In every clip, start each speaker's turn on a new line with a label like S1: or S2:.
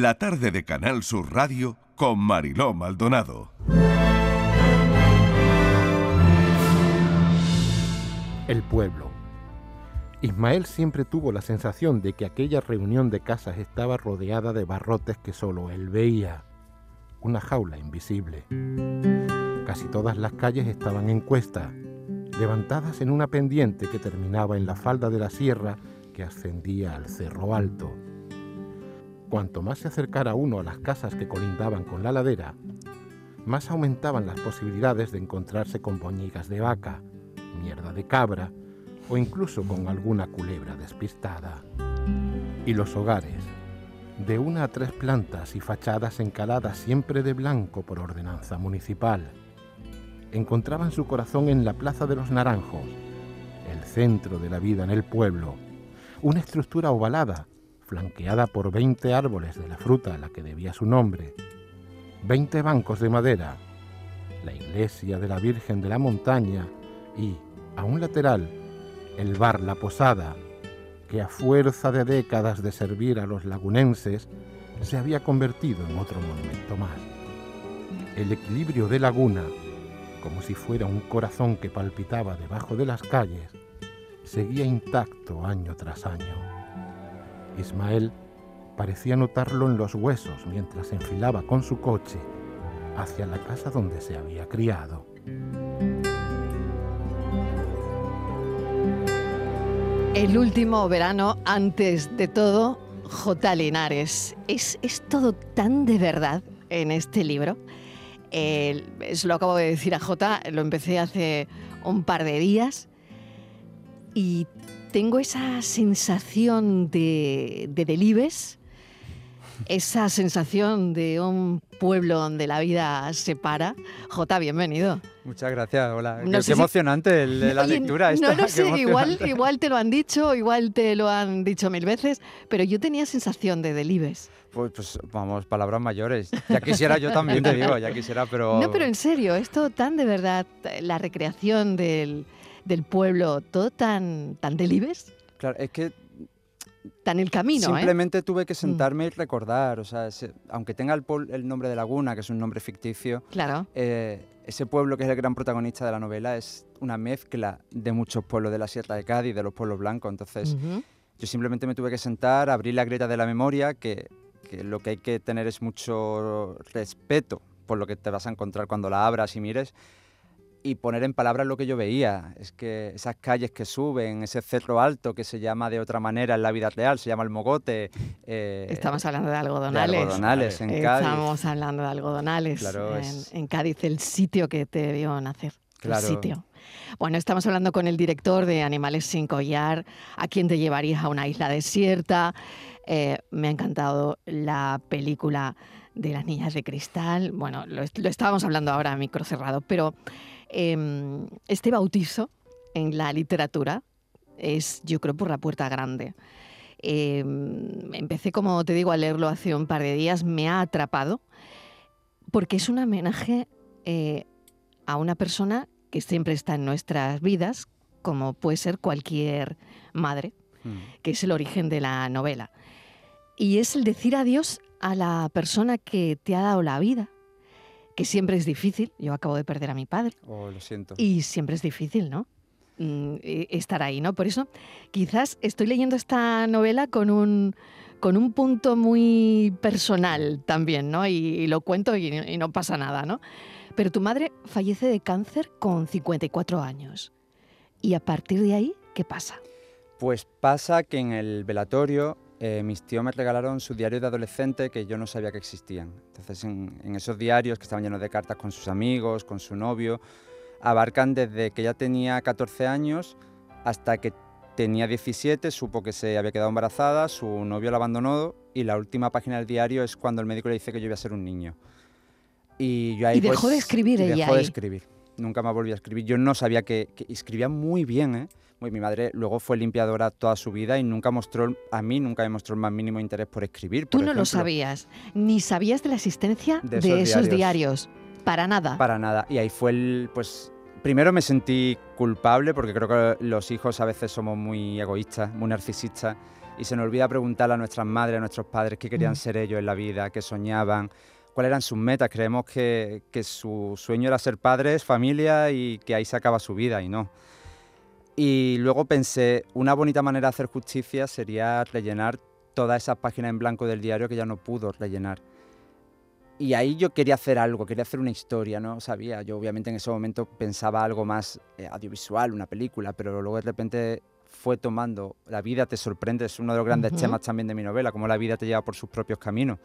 S1: la tarde de Canal Sur Radio con Mariló Maldonado.
S2: El pueblo. Ismael siempre tuvo la sensación de que aquella reunión de casas estaba rodeada de barrotes que solo él veía. Una jaula invisible. Casi todas las calles estaban en cuesta, levantadas en una pendiente que terminaba en la falda de la sierra que ascendía al cerro alto. Cuanto más se acercara uno a las casas que colindaban con la ladera, más aumentaban las posibilidades de encontrarse con boñigas de vaca, mierda de cabra o incluso con alguna culebra despistada. Y los hogares, de una a tres plantas y fachadas encaladas siempre de blanco por ordenanza municipal, encontraban su corazón en la Plaza de los Naranjos, el centro de la vida en el pueblo, una estructura ovalada, flanqueada por 20 árboles de la fruta a la que debía su nombre, 20 bancos de madera, la iglesia de la Virgen de la Montaña y, a un lateral, el bar La Posada, que a fuerza de décadas de servir a los lagunenses, se había convertido en otro monumento más. El equilibrio de laguna, como si fuera un corazón que palpitaba debajo de las calles, seguía intacto año tras año. Ismael parecía notarlo en los huesos mientras enfilaba con su coche hacia la casa donde se había criado.
S3: El último verano, antes de todo, J. Linares. Es, es todo tan de verdad en este libro. Eh, lo acabo de decir a J, lo empecé hace un par de días y tengo esa sensación de, de Delibes, esa sensación de un pueblo donde la vida se para. Jota, bienvenido.
S4: Muchas gracias, hola. qué, emocionante la lectura esta.
S3: No lo sé, igual, igual te lo han dicho, igual te lo han dicho mil veces, pero yo tenía sensación de Delibes.
S4: Pues, pues, vamos, palabras mayores. Ya quisiera yo también, te digo, ya quisiera, pero...
S3: No, pero en serio, esto tan de verdad, la recreación del, del pueblo, todo tan, tan Delibes.
S4: Claro, es que
S3: tan el camino.
S4: ¿eh? Simplemente tuve que mm. sentarme y recordar, o sea, aunque tenga el, el, nombre de Laguna, que es un nombre ficticio,
S3: claro.
S4: Eh, ese pueblo que es el gran protagonista de la novela es una mezcla de muchos pueblos de la Sierra de Cádiz, de los pueblos blancos, entonces yo simplemente me tuve que sentar, abrir la grieta de la memoria, que, que lo que hay que tener es mucho respeto por lo que te vas a encontrar cuando la abras y mires y poner en palabras lo que yo veía. Es que esas calles que suben, ese cerro alto que se llama de otra manera en la vida real, se llama el Mogote.
S3: Eh, Estamos hablando de algodonales.
S4: algodonales en Cádiz.
S3: Estamos hablando de algodonales. en, Cádiz, el sitio que te vio nacer. Claro. El sitio. Bueno, estamos hablando con el director de Animales sin collar, a quien te llevarías a una isla desierta. Eh, me ha encantado la película de las niñas de cristal. Bueno, lo, lo estábamos hablando ahora a micro cerrado, pero Em, este bautizo en la literatura es, yo creo, por la puerta grande. Em, empecé, como te digo, a leerlo hace un par de días, me ha atrapado, porque es un homenaje eh, a una persona que siempre está en nuestras vidas, como puede ser cualquier madre, hmm. que es el origen de la novela. Y es el decir adiós a la persona que te ha dado la vida, que siempre es difícil. Yo acabo de perder a mi padre.
S4: Oh, lo siento.
S3: Y siempre es difícil, ¿no? Mm, estar ahí, ¿no? Por eso quizás estoy leyendo esta novela con un, con un punto muy personal también, ¿no? Y, lo cuento y, y, no pasa nada, ¿no? Pero tu madre fallece de cáncer con 54 años. ¿Y a partir de ahí qué pasa?
S4: Pues pasa que en el velatorio eh, mis tíos me regalaron su diario de adolescente que yo no sabía que existían. Entonces, en, esos diarios que estaban llenos de cartas con sus amigos, con su novio, abarcan desde que ella tenía 14 años hasta que tenía 17, supo que se había quedado embarazada, su novio la abandonó y la última página del diario es cuando el médico le dice que yo iba a ser un niño.
S3: Y, yo ahí, dejó
S4: de
S3: pues, escribir ella.
S4: Dejó de escribir. Nunca me volví a escribir. Yo no sabía que, que escribía muy bien, ¿eh? Mi madre luego fue limpiadora toda su vida y nunca mostró, a mí nunca me mostró el más mínimo interés por escribir.
S3: Tú no lo sabías, ni sabías de la existencia de esos, diarios. Para nada.
S4: Para nada. Y ahí fue el, pues, primero me sentí culpable porque creo que los hijos a veces somos muy egoístas, muy narcisistas y se nos olvida preguntarle a nuestras madres, a nuestros padres qué querían mm. ser ellos en la vida, qué soñaban, cuáles eran sus metas. Creemos que, que su sueño era ser padres, familia y que ahí se acaba su vida y no. Y luego pensé, una bonita manera de hacer justicia sería rellenar todas esas páginas en blanco del diario que ya no pudo rellenar. Y ahí yo quería hacer algo, quería hacer una historia, ¿no? Sabía, yo obviamente en ese momento pensaba algo más eh, audiovisual, una película, pero luego de repente fue tomando, la vida te sorprende, es uno de los grandes temas también de mi novela, cómo la vida te lleva por sus propios caminos.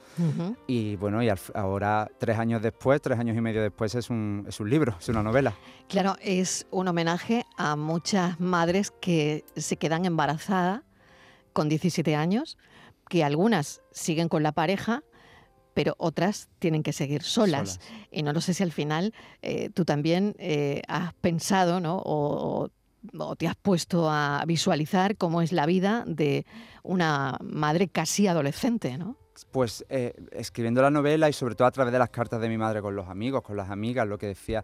S4: Y bueno, y ahora, tres años después, tres años y medio después, es un, es un libro, es una novela.
S3: Claro, es un homenaje a muchas madres que se quedan embarazadas con 17 años, que algunas siguen con la pareja, pero otras tienen que seguir solas. Y no lo sé si al final eh, tú también eh, has pensado, ¿no? O, o te has puesto a visualizar cómo es la vida de una madre casi adolescente, ¿no?
S4: Pues eh, escribiendo la novela y sobre todo a través de las cartas de mi madre con los amigos, con las amigas, lo que decía,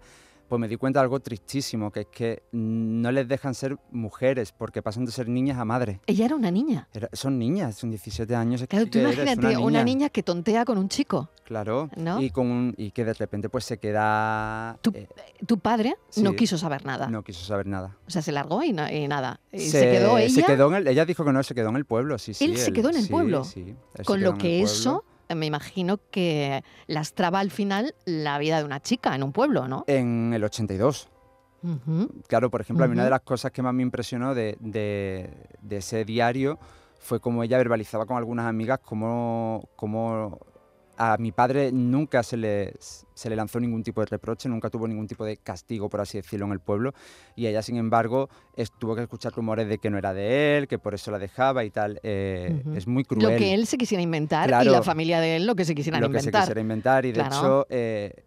S4: pues me di cuenta de algo tristísimo, que es que no les dejan ser mujeres porque pasan de ser niñas a madres.
S3: Ella era una niña.
S4: son niñas, son 17 años.
S3: Claro, tú imagínate una niña. que tontea con un chico.
S4: Claro, y, con y que de repente pues se queda...
S3: Tu, eh, tu padre no quiso saber nada.
S4: No quiso saber nada.
S3: O sea, se largó y, nada. se, quedó ella...
S4: Se quedó en ella dijo que no, se quedó en el pueblo, sí, sí.
S3: Él se quedó en el pueblo. Sí, Con lo que eso me imagino que lastraba al final la vida de una chica en un pueblo, ¿no?
S4: En el 82. Claro, por ejemplo, a mí una de las cosas que más me impresionó de, de, ese diario fue como ella verbalizaba con algunas amigas cómo, cómo a mi padre nunca se le, se le lanzó ningún tipo de reproche, nunca tuvo ningún tipo de castigo, por así decirlo, en el pueblo. Y ella, sin embargo, tuvo que escuchar rumores de que no era de él, que por eso la dejaba y tal. Eh, es muy cruel.
S3: Lo que él se quisiera inventar y la familia de él lo que se quisiera inventar.
S4: Lo que se quisiera inventar. Y de hecho, eh,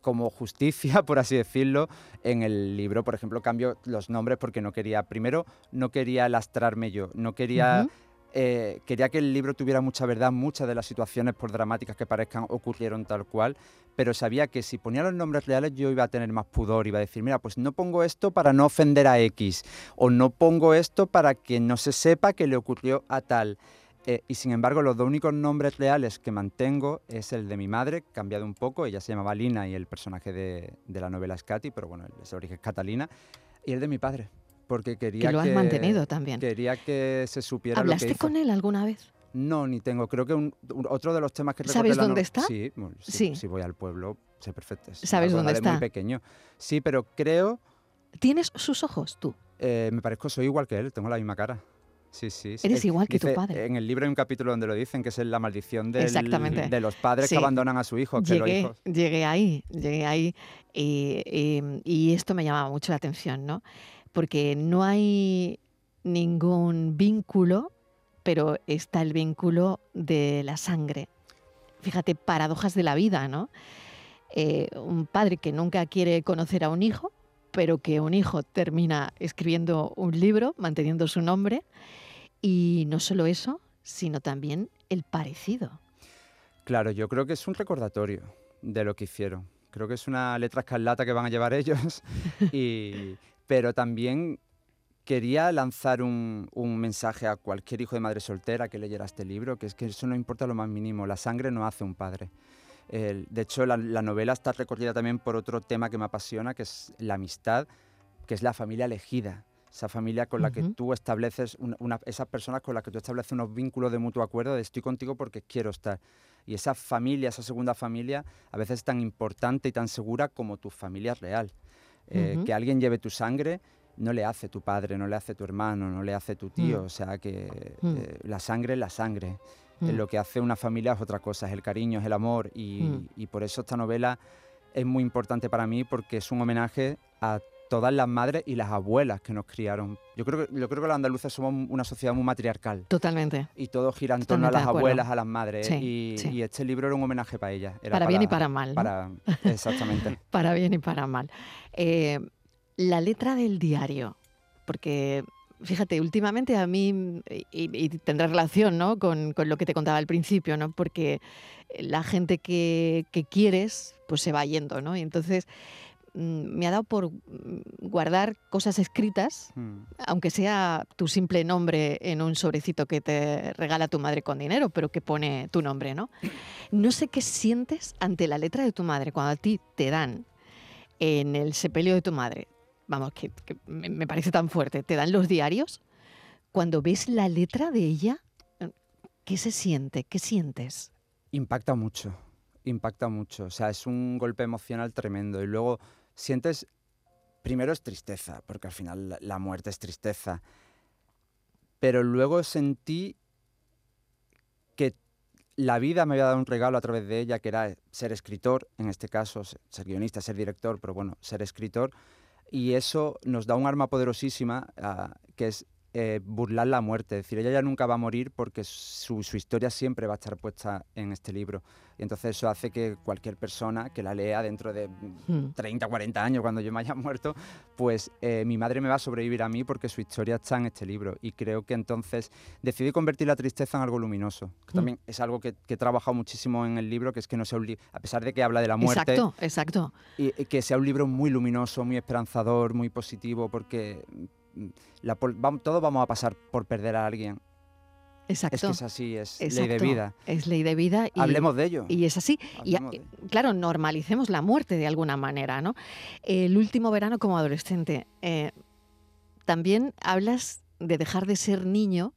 S4: como justicia, por así decirlo, en el libro, por ejemplo, cambio los nombres porque no quería, primero, no quería lastrarme yo, no quería... Eh, quería que el libro tuviera mucha verdad, muchas de las situaciones, por dramáticas que parezcan, ocurrieron tal cual, pero sabía que si ponía los nombres reales yo iba a tener más pudor, iba a decir, mira, pues no pongo esto para no ofender a X, o no pongo esto para que no se sepa que le ocurrió a tal. Eh, y sin embargo, los dos únicos nombres reales que mantengo es el de mi madre, cambiado un poco, ella se llamaba Lina y el personaje de, la novela es Katy, pero bueno, ese origen es Catalina, y el de mi padre porque quería
S3: que... lo has mantenido también.
S4: Quería que se supiera
S3: ¿Hablaste
S4: lo que
S3: con él alguna vez?
S4: No, ni tengo. Creo que otro de los temas que
S3: ¿Sabes dónde está?
S4: Sí, sí, Si voy al pueblo, sé perfecto.
S3: ¿Sabes dónde está?
S4: muy pequeño. Sí, pero creo...
S3: ¿Tienes sus ojos tú?
S4: Eh, me parezco, soy igual que él, tengo la misma cara. Sí, sí.
S3: Eres igual que tu padre.
S4: En el libro hay un capítulo donde lo dicen, que es la maldición del, de los padres que abandonan a su hijo. llegué,
S3: llegué ahí, llegué ahí y, y, esto me llamaba mucho la atención, ¿no? Porque no hay ningún vínculo, pero está el vínculo de la sangre. Fíjate, paradojas de la vida, ¿no? Eh, un padre que nunca quiere conocer a un hijo, pero que un hijo termina escribiendo un libro, manteniendo su nombre, y no solo eso, sino también el parecido.
S4: Claro, yo creo que es un recordatorio de lo que hicieron. Creo que es una letra escarlata que van a llevar ellos y, pero también quería lanzar un, mensaje a cualquier hijo de madre soltera que leyera este libro, que es que eso no importa lo más mínimo, la sangre no hace un padre. de hecho, la, novela está recorrida también por otro tema que me apasiona, que es la amistad, que es la familia elegida. Esa familia con la que tú estableces, esas personas con las que tú estableces unos vínculos de mutuo acuerdo de estoy contigo porque quiero estar. Y esa familia, esa segunda familia, a veces es tan importante y tan segura como tu familia real. Eh, que alguien lleve tu sangre no le hace tu padre, no le hace tu hermano, no le hace tu tío. Mm. O sea que mm. eh, la sangre es la sangre. Eh, mm. lo que hace una familia es otra cosa, es el cariño, es el amor. Y, y, por eso esta novela es muy importante para mí porque es un homenaje a todas las madres y las abuelas que nos criaron. Yo creo que, yo creo que los andaluces somos una sociedad muy matriarcal.
S3: Totalmente.
S4: Y todo gira en torno a las abuelas, a las madres. y, este libro era un homenaje para ellas.
S3: para, bien y para mal.
S4: Para, exactamente.
S3: para bien y para mal. Eh, la letra del diario, porque fíjate, últimamente a mí, y, tendrá relación ¿no? con, con, lo que te contaba al principio, ¿no? porque la gente que, que, quieres pues se va yendo, ¿no? Y entonces me ha dado por mm, guardar cosas escritas, hmm. aunque sea tu simple nombre en un sobrecito que te regala tu madre con dinero, pero que pone tu nombre, ¿no? No sé qué sientes ante la letra de tu madre cuando a ti te dan en el sepelio de tu madre, vamos, que, me parece tan fuerte, te dan los diarios, cuando ves la letra de ella, ¿qué se siente? ¿Qué sientes?
S4: Impacta mucho, impacta mucho. O sea, es un golpe emocional tremendo. Y luego sientes, primero es tristeza, porque al final la muerte es tristeza. Pero luego sentí que la vida me había dado un regalo a través de ella, que era ser escritor, en este caso, ser guionista, ser director, pero bueno, ser escritor. Y eso nos da un arma poderosísima, ah, que es eh, burlar la muerte. Es decir, ella ya nunca va a morir porque su, historia siempre va a estar puesta en este libro. Y entonces eso hace que cualquier persona que la lea dentro de 30, hmm. 40 años, cuando yo me haya muerto, pues eh, mi madre me va a sobrevivir a mí porque su historia está en este libro. Y creo que entonces decidí convertir la tristeza en algo luminoso. Hmm. también es algo que, he trabajado muchísimo en el libro, que es que no sea un libro, a pesar de que habla de la muerte.
S3: Exacto, exacto.
S4: y que sea un libro muy luminoso, muy esperanzador, muy positivo, porque la, todos vamos a pasar por perder a alguien.
S3: Exacto.
S4: Es que es así, es ley de vida.
S3: Es ley de vida.
S4: Y, Hablemos de ello.
S3: Y es así. y, claro, normalicemos la muerte de alguna manera, ¿no? El último verano como adolescente. Eh, también hablas de dejar de ser niño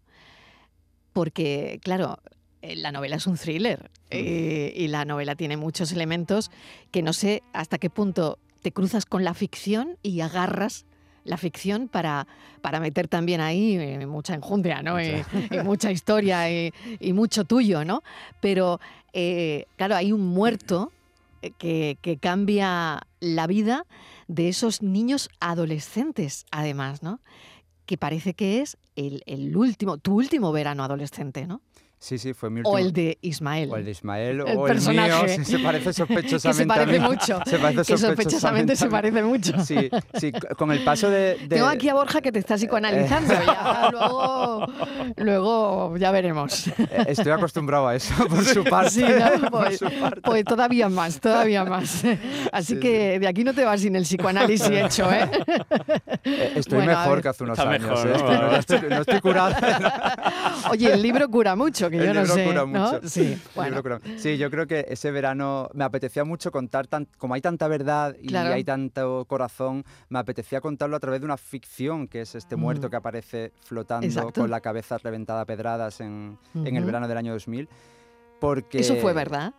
S3: porque, claro, eh, la novela es un thriller eh, y la novela tiene muchos elementos que no sé hasta qué punto te cruzas con la ficción y agarras la ficción para, para meter también ahí eh, mucha enjundia, ¿no? Y, mucha historia y, mucho tuyo, ¿no? Pero, eh, claro, hay un muerto eh, que, cambia la vida de esos niños adolescentes, además, ¿no? Que parece que es el, el último, tu último verano adolescente, ¿no?
S4: Sí, sí, fue mi último.
S3: O el de Ismael.
S4: O el de Ismael, el o personaje. el mío, se parece sospechosamente.
S3: se parece mucho. Se parece que sospechosamente, se parece mucho.
S4: Sí, sí, con el paso de,
S3: Tengo aquí a Borja que te está psicoanalizando. ya, luego, luego ya veremos.
S4: Eh, estoy acostumbrado a eso, por su parte. Sí,
S3: ¿no? pues, pues, todavía más, todavía más. Así que de aquí no te vas sin el psicoanálisis hecho, ¿eh?
S4: eh estoy mejor que hace unos años. Mejor, ¿eh? ¿no? no, estoy, no estoy curado.
S3: Oye, el libro cura mucho yo no sé.
S4: mucho. Sí, yo creo que ese verano me apetecía mucho contar, tan, como hay tanta verdad y hay tanto corazón, me apetecía contarlo a través de una ficción, que es este muerto mm. que aparece flotando con la cabeza reventada a pedradas en, en el verano del año 2000. Porque
S3: Eso fue verdad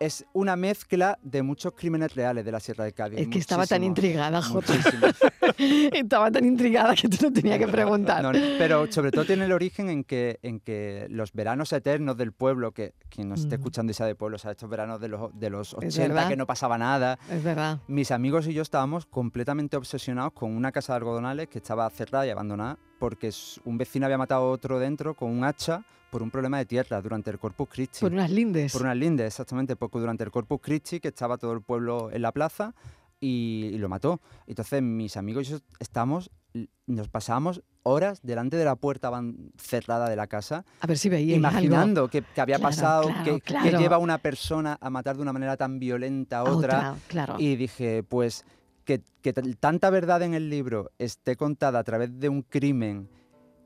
S4: es una mezcla de muchos crímenes reales de la Sierra de Cádiz.
S3: Es que estaba tan intrigada, Jota. estaba tan intrigada que tú no tenías que preguntar.
S4: pero sobre todo tiene el origen en que, en que los veranos eternos del pueblo, que quien nos esté escuchando y sea de pueblo, o sea, estos veranos de los, de los 80 que no pasaba nada.
S3: Es verdad.
S4: Mis amigos y yo estábamos completamente obsesionados con una casa de algodonales que estaba cerrada y abandonada porque un vecino había matado a otro dentro con un hacha por un problema de tierra durante el Corpus Christi.
S3: Por unas lindes.
S4: Por unas lindes, exactamente, poco durante el Corpus Christi, que estaba todo el pueblo en la plaza y, lo mató. Entonces mis amigos y yo estamos, nos pasábamos horas delante de la puerta cerrada de la casa.
S3: A ver si veía
S4: Imaginando Que, había pasado, que, lleva una persona a matar de una manera tan violenta a otra.
S3: claro.
S4: Y dije, pues que, que tanta verdad en el libro esté contada a través de un crimen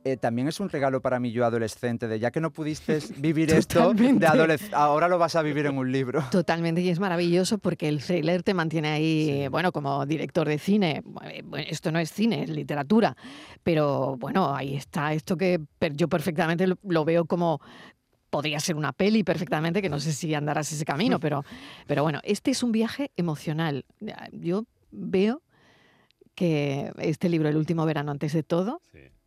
S4: eh, también es un regalo para mí yo adolescente, de ya que no pudiste vivir esto de adolescente, ahora lo vas a vivir en un libro.
S3: Totalmente, y es maravilloso porque el thriller te mantiene ahí, bueno, como director de cine, eh, esto no es cine, es literatura, pero bueno, ahí está esto que yo perfectamente lo veo como podría ser una peli perfectamente, que no sé si andarás ese camino, pero, pero bueno, este es un viaje emocional. Yo veo que este libro, El último verano antes de todo,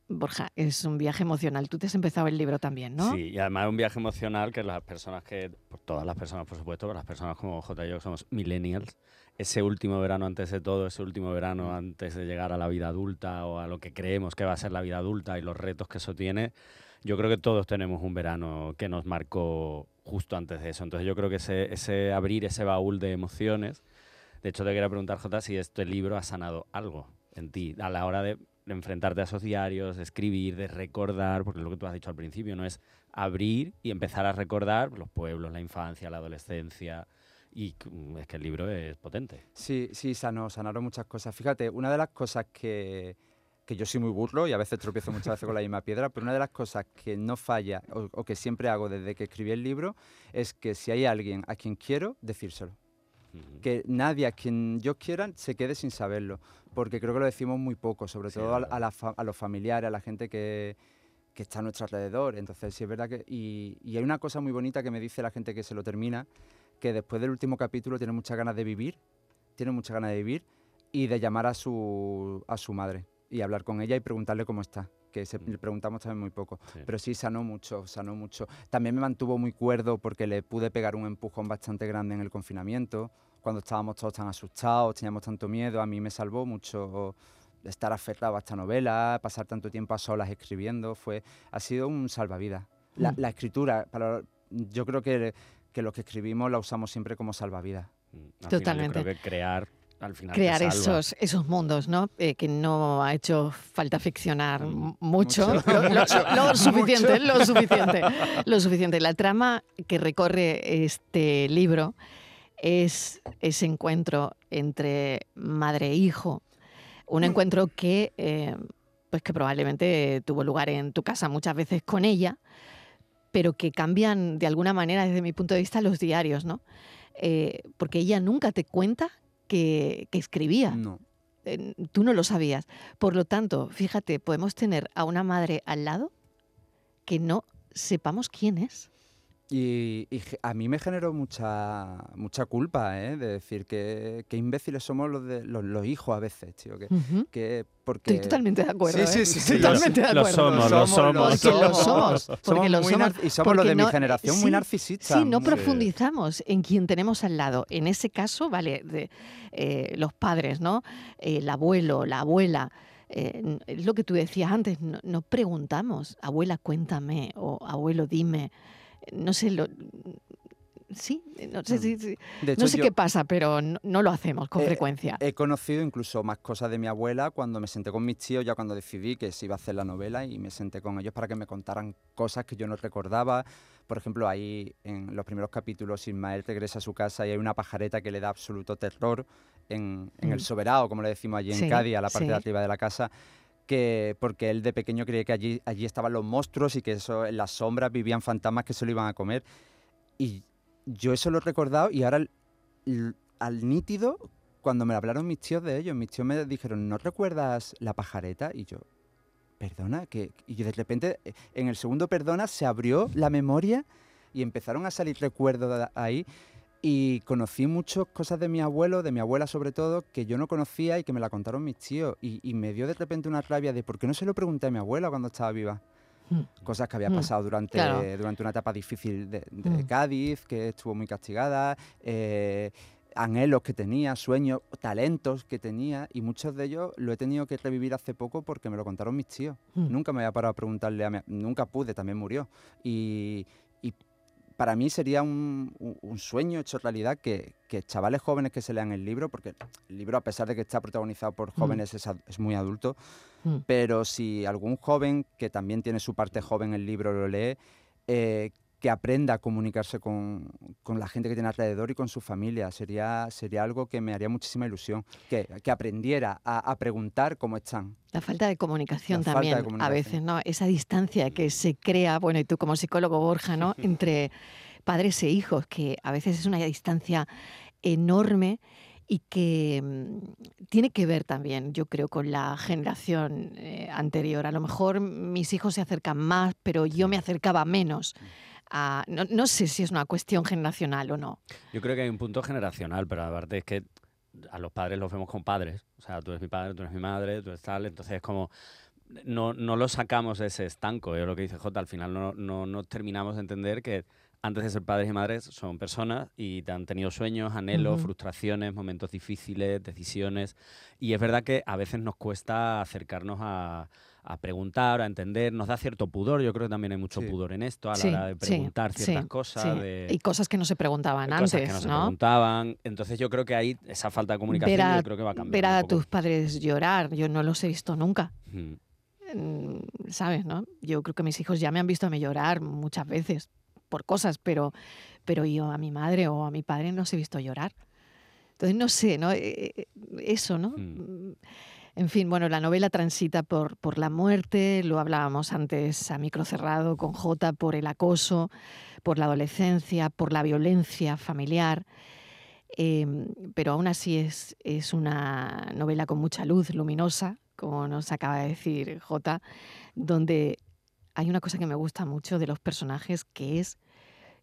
S3: Borja, es un viaje emocional. Tú te has empezado el libro también, ¿no?
S5: Sí, y además es un viaje emocional que las personas que, todas las personas por supuesto, pero las personas como J y yo somos millennials, ese último verano antes de todo, ese último verano antes de llegar a la vida adulta o a lo que creemos que va a ser la vida adulta y los retos que eso tiene, yo creo que todos tenemos un verano que nos marcó justo antes de eso. Entonces yo creo que ese, ese abrir ese baúl de emociones, de hecho te quería preguntar, J, si este libro ha sanado algo en ti a la hora de enfrentarte a esos diarios, de escribir, de recordar, porque lo que tú has dicho al principio, no es abrir y empezar a recordar los pueblos, la infancia, la adolescencia, y es que el libro es potente.
S4: Sí, sí, sanó, sanaron muchas cosas. Fíjate, una de las cosas que, que yo soy muy burro y a veces tropiezo muchas veces con la misma piedra, pero una de las cosas que no falla o, que siempre hago desde que escribí el libro es que si hay alguien a quien quiero, decírselo. Que nadie a quien yo quiera se quede sin saberlo, porque creo que lo decimos muy poco, sobre todo a, a, los familiares, a la gente que, que, está a nuestro alrededor. Entonces, sí es verdad que... Y, y hay una cosa muy bonita que me dice la gente que se lo termina, que después del último capítulo tiene muchas ganas de vivir, tiene muchas ganas de vivir y de llamar a su, a su madre y hablar con ella y preguntarle cómo está que se, le preguntamos también muy poco. Pero sí sanó mucho, sanó mucho. También me mantuvo muy cuerdo porque le pude pegar un empujón bastante grande en el confinamiento, cuando estábamos todos tan asustados, teníamos tanto miedo. A mí me salvó mucho estar aferrado a esta novela, pasar tanto tiempo a solas escribiendo. Fue, ha sido un salvavidas. La, mm. escritura, para, yo creo que, que lo que escribimos la usamos siempre como salvavidas.
S5: Mm, Totalmente. creo que crear
S3: crear esos, esos mundos, ¿no? Eh, que no ha hecho falta ficcionar mm, mucho, Lo, suficiente, lo suficiente, lo suficiente. La trama que recorre este libro es ese encuentro entre madre e hijo, un mm. encuentro que, eh, pues que probablemente tuvo lugar en tu casa muchas veces con ella, pero que cambian de alguna manera desde mi punto de vista los diarios, ¿no? Eh, porque ella nunca te cuenta que, escribía.
S4: No.
S3: Tú no lo sabías. Por lo tanto, fíjate, podemos tener a una madre al lado que no sepamos quién es.
S4: Y, a mí me generó mucha mucha culpa, ¿eh? De decir que, imbéciles somos los, de, los, hijos a veces, tío. Que, porque...
S3: Estoy totalmente de acuerdo.
S4: Sí,
S3: ¿eh?
S4: sí, sí.
S3: Totalmente de acuerdo.
S5: Lo somos, lo somos.
S3: Lo somos. Porque lo somos.
S4: Y somos los de mi generación muy narcisistas.
S3: Sí, no profundizamos en quien tenemos al lado. En ese caso, vale, de, eh, los padres, ¿no? el abuelo, la abuela. es lo que tú decías antes, no, no preguntamos, abuela, cuéntame, o abuelo, dime no sé, lo, sí, no sé, mm. no sé qué pasa, pero no, lo hacemos con frecuencia.
S4: He conocido incluso más cosas de mi abuela cuando me senté con mis tíos, ya cuando decidí que se iba a hacer la novela y me senté con ellos para que me contaran cosas que yo no recordaba. Por ejemplo, ahí en los primeros capítulos Ismael regresa a su casa y hay una pajareta que le da absoluto terror en, el mm. soberano, como le decimos allí en Cádiz, a la parte de arriba de la casa que porque él de pequeño creía que allí, allí estaban los monstruos y que eso, en las sombras vivían fantasmas que se lo iban a comer. Y yo eso lo he recordado y ahora al, nítido, cuando me hablaron mis tíos de ellos, mis tíos me dijeron, ¿no recuerdas la pajareta? Y yo, perdona, que y de repente eh, en el segundo perdona se abrió la memoria y empezaron a salir recuerdos ahí y conocí muchas cosas de mi abuelo, de mi abuela sobre todo, que yo no conocía y que me la contaron mis tíos. Y, me dio de repente una rabia de por qué no se lo pregunté a mi abuela cuando estaba viva. Hmm. Cosas que había hmm. pasado durante, durante una etapa difícil de, hmm. Cádiz, que estuvo muy castigada, eh, anhelos que tenía, sueños, talentos que tenía, y muchos de ellos lo he tenido que revivir hace poco porque me lo contaron mis tíos. Nunca me había parado a preguntarle a mi, nunca pude, también murió. Y, para mí sería un, sueño hecho realidad que, chavales jóvenes que se lean el libro, porque el libro, a pesar de que está protagonizado por mm. jóvenes, es, muy adulto, mm. pero si algún joven que también tiene su parte joven el libro lo lee, eh, que aprenda a comunicarse con, la gente que tiene alrededor y con su familia. Sería, sería algo que me haría muchísima ilusión, que, aprendiera a, preguntar cómo están.
S3: La falta de comunicación también, a veces, ¿no? Esa distancia que se crea, bueno, y tú como psicólogo, Borja, ¿no? Entre padres e hijos, que a veces es una distancia enorme y que mm, tiene que ver también, yo creo, con la generación eh, anterior. A lo mejor mis hijos se acercan más, pero yo me acercaba menos no, sé si es una cuestión generacional o no.
S5: Yo creo que hay un punto generacional, pero aparte es que a los padres los vemos como padres. O sea, tú eres mi padre, tú eres mi madre, tú eres tal. Entonces es como... No, no lo sacamos de ese estanco, es lo que dice J. Al final no, no, no terminamos de entender que antes de ser padres y madres son personas y han tenido sueños, anhelos, frustraciones, momentos difíciles, decisiones. Y es verdad que a veces nos cuesta acercarnos a, a preguntar, a entender, nos da cierto pudor, yo creo que también hay mucho pudor en esto, a la hora de preguntar ciertas cosas.
S3: y cosas que no se preguntaban antes,
S5: cosas que no, se preguntaban. Entonces yo creo que ahí esa falta de comunicación yo creo que va a cambiar.
S3: Ver a tus padres llorar, yo no los he visto nunca. Mm, ¿Sabes, no? Yo creo que mis hijos ya me han visto a mí llorar muchas veces por cosas, pero, pero yo a mi madre o a mi padre no se he visto llorar. Entonces, no sé, ¿no? Eh, eh, eso, ¿no? Hmm. Mm, en fin, bueno, la novela transita por, por la muerte, lo hablábamos antes a micro cerrado con J, por el acoso, por la adolescencia, por la violencia familiar. Em, pero aún así es, es una novela con mucha luz, luminosa, como nos acaba de decir J, donde hay una cosa que me gusta mucho de los personajes que es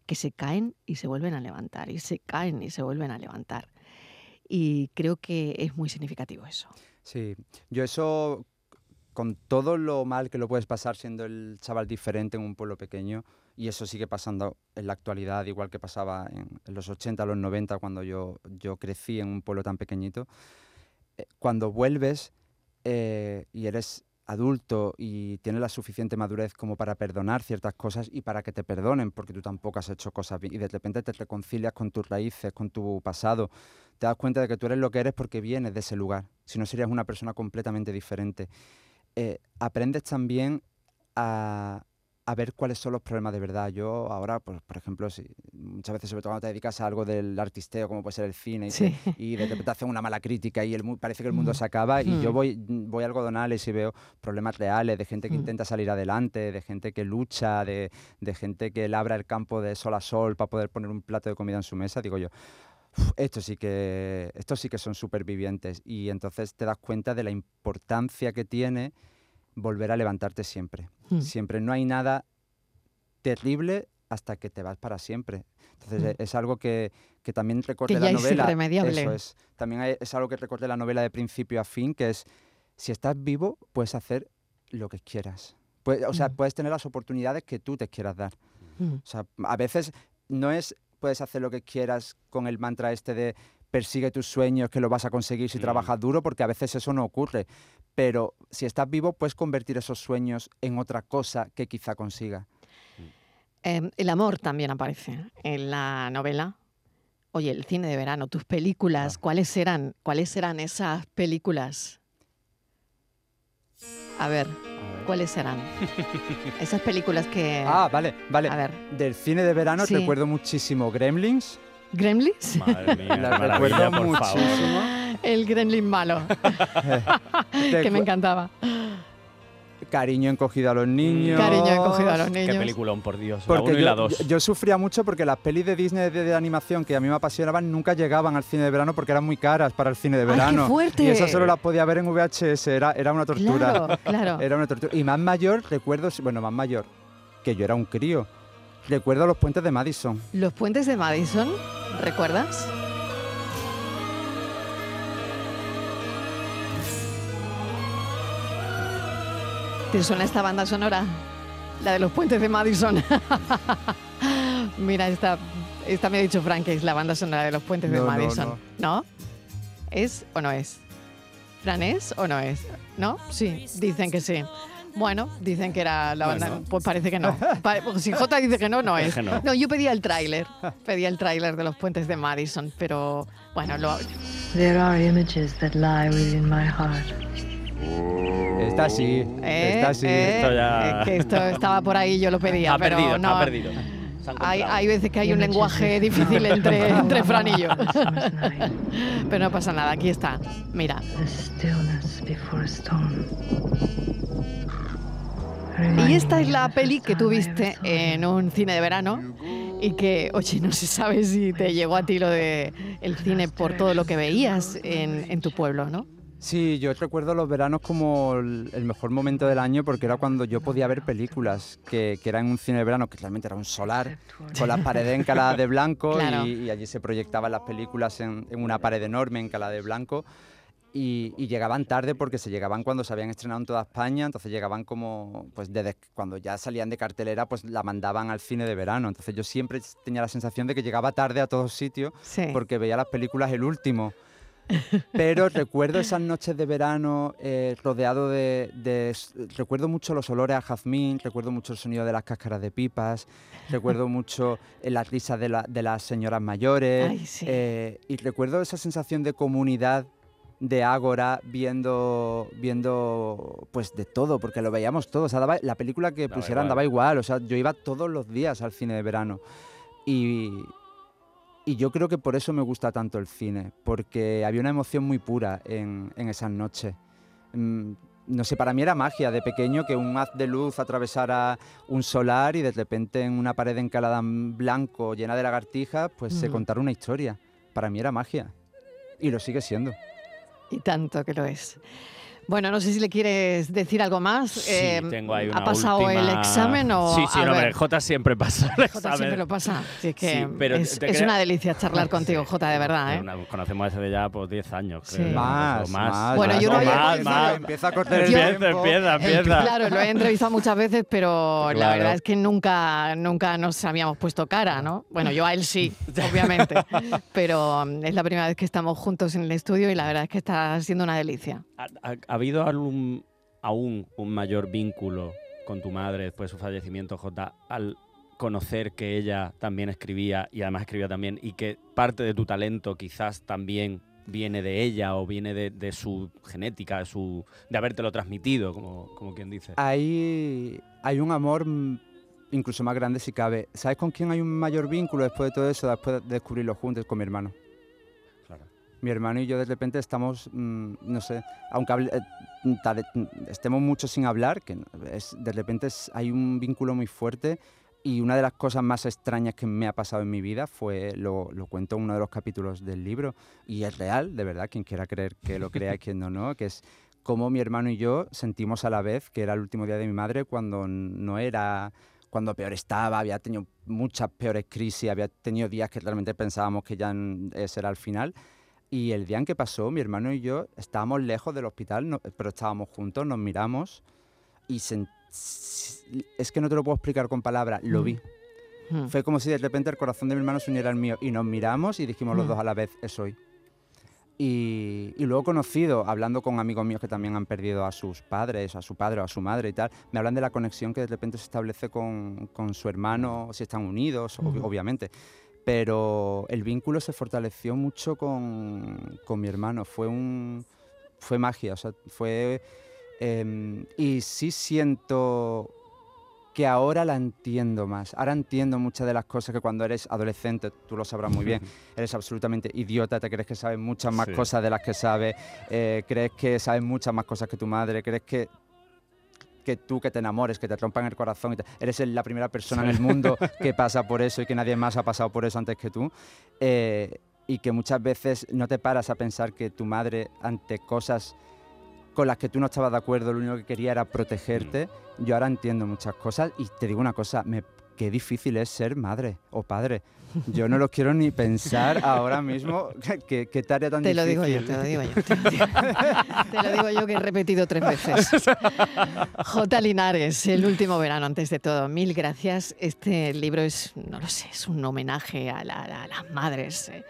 S3: que se caen y se vuelven a levantar, y se caen y se vuelven a levantar. Y creo que es muy significativo eso.
S4: Sí, yo eso, con todo lo mal que lo puedes pasar siendo el chaval diferente en un pueblo pequeño, y eso sigue pasando en la actualidad, igual que pasaba en, los 80, los 90, cuando yo, yo crecí en un pueblo tan pequeñito, eh, cuando vuelves eh, y eres adulto y tienes la suficiente madurez como para perdonar ciertas cosas y para que te perdonen, porque tú tampoco has hecho cosas bien, y de repente te reconcilias con tus raíces, con tu pasado, te das cuenta de que tú eres lo que eres porque vienes de ese lugar, si no serías una persona completamente diferente. Eh, aprendes también a, ver cuáles son los problemas de verdad. Yo ahora, pues, por ejemplo, si, muchas veces, sobre todo cuando te dedicas a algo del artisteo, como puede ser el cine, y, de repente hacen una mala crítica y el, parece que el mundo mm. se acaba, y yo mm. voy, voy a algodonales y veo problemas reales de gente que mm. intenta salir adelante, de gente que lucha, de, de gente que labra el campo de sol a sol para poder poner un plato de comida en su mesa, digo yo, estos sí que, estos sí que son supervivientes. Y entonces te das cuenta de la importancia que tiene volver a levantarte siempre. Hmm. Siempre no hay nada terrible hasta que te vas para siempre. Entonces hmm. e, es algo que, que también recorre la novela.
S3: Eso
S4: es. También es algo que recorre la novela de principio a fin, que es si estás vivo, puedes hacer lo que quieras. o sea, hmm. puedes tener las oportunidades que tú te quieras dar. O sea, a veces no es puedes hacer lo que quieras con el mantra este de persigue tus sueños, que lo vas a conseguir si mm. trabajas duro, porque a veces eso no ocurre. Pero si estás vivo, puedes convertir esos sueños en otra cosa que quizá consiga.
S3: Em, el amor también aparece en la novela. Oye, el cine de verano, tus películas, ah. ¿cuáles eran? ¿Cuáles eran esas películas? A ver. ¿Cuáles serán? Esas películas que...
S4: Ah, vale, vale. A ver. Del cine de verano recuerdo muchísimo Gremlins.
S3: ¿Gremlins?
S5: Madre mía, la recuerdo muchísimo.
S3: El Gremlin malo. que me encantaba.
S4: Cariño encogido a los niños.
S3: Cariño encogido a los niños.
S5: Qué peliculón, por Dios. Porque la y la dos.
S4: Yo, sufría mucho porque las pelis de Disney de, animación que a mí me apasionaban nunca llegaban al cine de verano porque eran muy caras para el cine de verano.
S3: Ay, qué fuerte.
S4: Y eso solo las podía ver en VHS. Era, era una tortura.
S3: Claro, claro.
S4: Era una tortura. Y más mayor, recuerdo, bueno, más mayor, que yo era un crío. Recuerdo los puentes de Madison.
S3: ¿Los puentes de Madison? ¿Recuerdas? ¿Te suena esta banda sonora? La de los puentes de Madison. Mira, esta, esta me ha dicho Frank que es la banda sonora de los puentes de Madison. No, ¿Es o no es? ¿Fran es o no es? ¿No? Sí, dicen que sí. Bueno, dicen que era la banda. Pues parece que no. si J dice que no, no es. No, yo pedía el tráiler. Pedía el tráiler de los puentes de Madison, pero bueno, lo. There are images that lie within my heart.
S4: Está así, eh, está así.
S3: Eh, esto ya... Es que esto estaba por ahí, yo lo pedía,
S5: ha
S3: pero
S5: perdido,
S3: no.
S5: Ha perdido.
S3: Hay, hay, veces que hay un lenguaje difícil entre, entre Fran y yo. Pero no pasa nada, aquí está. Mira. Y esta es la peli que tuviste en un cine de verano y que, oye, no se sabe si te llegó a ti lo de el cine por todo lo que veías en, en tu pueblo, ¿no?
S4: Sí, yo recuerdo los veranos como el mejor momento del año porque era cuando yo podía ver películas, que, que era en un cine de verano que realmente era un solar, con las paredes encaladas de blanco y, allí se proyectaban las películas en, una pared enorme encalada de blanco. Y, llegaban tarde porque se llegaban cuando se habían estrenado en toda España, entonces llegaban como, pues desde cuando ya salían de cartelera, pues la mandaban al cine de verano. Entonces yo siempre tenía la sensación de que llegaba tarde a todos sitios porque veía las películas el último. Pero recuerdo esas noches de verano eh, rodeado de, Recuerdo mucho los olores a jazmín, recuerdo mucho el sonido de las cáscaras de pipas, recuerdo mucho eh, las risas de, las señoras mayores. Eh, y recuerdo esa sensación de comunidad de Ágora, viendo, viendo pues de todo, porque lo veíamos todos. la película que pusieran daba igual, o sea, yo iba todos los días al cine de verano. Y, y yo creo que por eso me gusta tanto el cine, porque había una emoción muy pura en, en esas noches. Mm, no sé, para mí era magia de pequeño que un haz de luz atravesara un solar y de repente en una pared encalada en blanco llena de lagartijas, pues se contara una historia. Para mí era magia. Y lo sigue siendo.
S3: Y tanto que lo es. Bueno, no sé si le quieres decir algo más.
S5: Sí, eh, tengo ahí una
S3: ¿Ha pasado el examen o...?
S5: Sí, sí, no, hombre, J siempre pasa el
S3: J siempre lo pasa. Sí, que pero es, una delicia charlar contigo, J, de verdad. ¿eh?
S5: conocemos desde ya por 10 años.
S4: Sí. Más, más,
S3: Bueno, yo no había
S5: más, más.
S4: Empieza a cortar el
S5: Empieza, empieza, empieza.
S3: Claro, lo he entrevistado muchas veces, pero la verdad es que nunca, nunca nos habíamos puesto cara, ¿no? Bueno, yo a él sí, obviamente. pero mm, es la primera vez que estamos juntos en el estudio y la verdad es que está siendo una delicia.
S5: ¿Ha, habido algún, aún un mayor vínculo con tu madre después de su fallecimiento, J, al conocer que ella también escribía y además escribía también y que parte de tu talento quizás también viene de ella o viene de, su genética, de, su, de habértelo transmitido, como, como quien dice?
S4: Hay, hay un amor incluso más grande si cabe. ¿Sabes con quién hay un mayor vínculo después de todo eso, después de descubrirlo juntos? Con mi hermano mi hermano y yo de repente estamos, mm, no sé, aunque eh, estemos mucho sin hablar, que es, de repente hay un vínculo muy fuerte y una de las cosas más extrañas que me ha pasado en mi vida fue, lo, lo cuento en uno de los capítulos del libro, y es real, de verdad, quien quiera creer que lo crea y quien no, no, que es cómo mi hermano y yo sentimos a la vez que era el último día de mi madre cuando no era cuando peor estaba, había tenido muchas peores crisis, había tenido días que realmente pensábamos que ya era el final y el día en que pasó, mi hermano y yo estábamos lejos del hospital, pero estábamos juntos, nos miramos y es que no te lo puedo explicar con palabras, lo mm. vi. Mm. Fue como si de repente el corazón de mi hermano se uniera al mío y nos miramos y dijimos los mm. dos a la vez, es hoy. Y, y, luego conocido, hablando con amigos míos que también han perdido a sus padres, a su padre o a su madre y tal, me hablan de la conexión que de repente se establece con, con su hermano, si están unidos, obviamente pero el vínculo se fortaleció mucho con, con mi hermano, fue, un, fue magia, o sea, fue... Em, y sí siento que ahora la entiendo más. Ahora entiendo muchas de las cosas que cuando eres adolescente, tú lo sabrás muy bien, eres absolutamente idiota, te crees que sabes muchas más cosas de las que sabes, eh, crees que sabes muchas más cosas que tu madre, crees que que tú que te enamores, que te rompan el corazón, y eres la primera persona en el mundo que pasa por eso y que nadie más ha pasado por eso antes que tú. Eh, y que muchas veces no te paras a pensar que tu madre ante cosas con las que tú no estabas de acuerdo, lo único que quería era protegerte. Mm. Yo ahora entiendo muchas cosas y te digo una cosa, me, qué difícil es ser madre o padre. Yo no lo quiero ni pensar ahora mismo. ¿Qué, qué tarea tan
S3: te
S4: difícil?
S3: Lo digo yo, te lo digo yo. Te lo digo yo que he repetido tres veces. J. Linares, el último verano, antes de todo. Mil gracias. Este libro es, no lo sé, es un homenaje a, las madres. Eh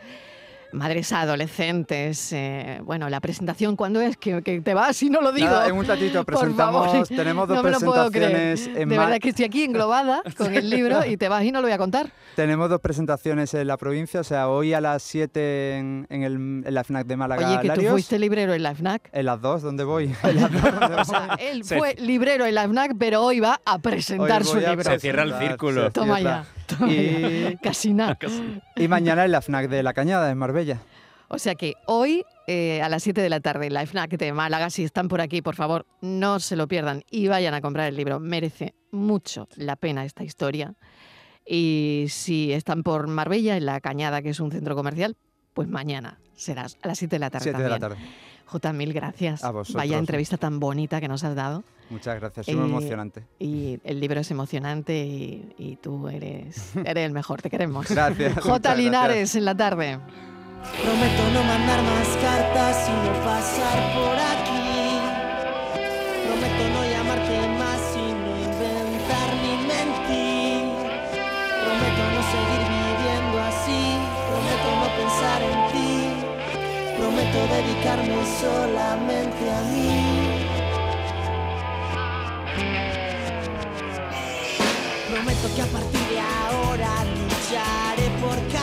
S3: madres adolescentes. Eh, bueno, la presentación, ¿cuándo es? Que, te vas y no lo digo.
S4: en un ratito presentamos, tenemos dos presentaciones.
S3: En de verdad que estoy aquí englobada con el libro y te vas y no lo voy a contar.
S4: Tenemos dos presentaciones en la provincia, o sea, hoy a las 7 en, en, la FNAC de Málaga.
S3: Oye, que tú fuiste librero en la FNAC.
S4: En las dos, ¿dónde voy?
S3: o sea, él fue librero en la FNAC, pero hoy va a presentar su libro.
S5: Se cierra el círculo.
S3: Toma ya. Y, Casi nada.
S4: Y mañana en la FNAC de La Cañada, en Marbella.
S3: O sea que hoy eh, a las 7 de la tarde en la FNAC de Málaga, si están por aquí, por favor, no se lo pierdan y vayan a comprar el libro. Merece mucho la pena esta historia. Y si están por Marbella, en La Cañada, que es un centro comercial, pues mañana serás a las 7 de la tarde. 7 de la tarde. J, mil gracias.
S4: A
S3: Vaya entrevista tan bonita que nos has dado.
S4: Muchas gracias, es muy emocionante.
S3: Y el libro es emocionante y, tú eres, eres el mejor, te queremos.
S4: Gracias.
S3: J. Linares en la tarde.
S6: Prometo no mandar más cartas y no pasar por aquí. Dedicarme solamente a mí. Prometo que a partir de ahora lucharé por cambiar.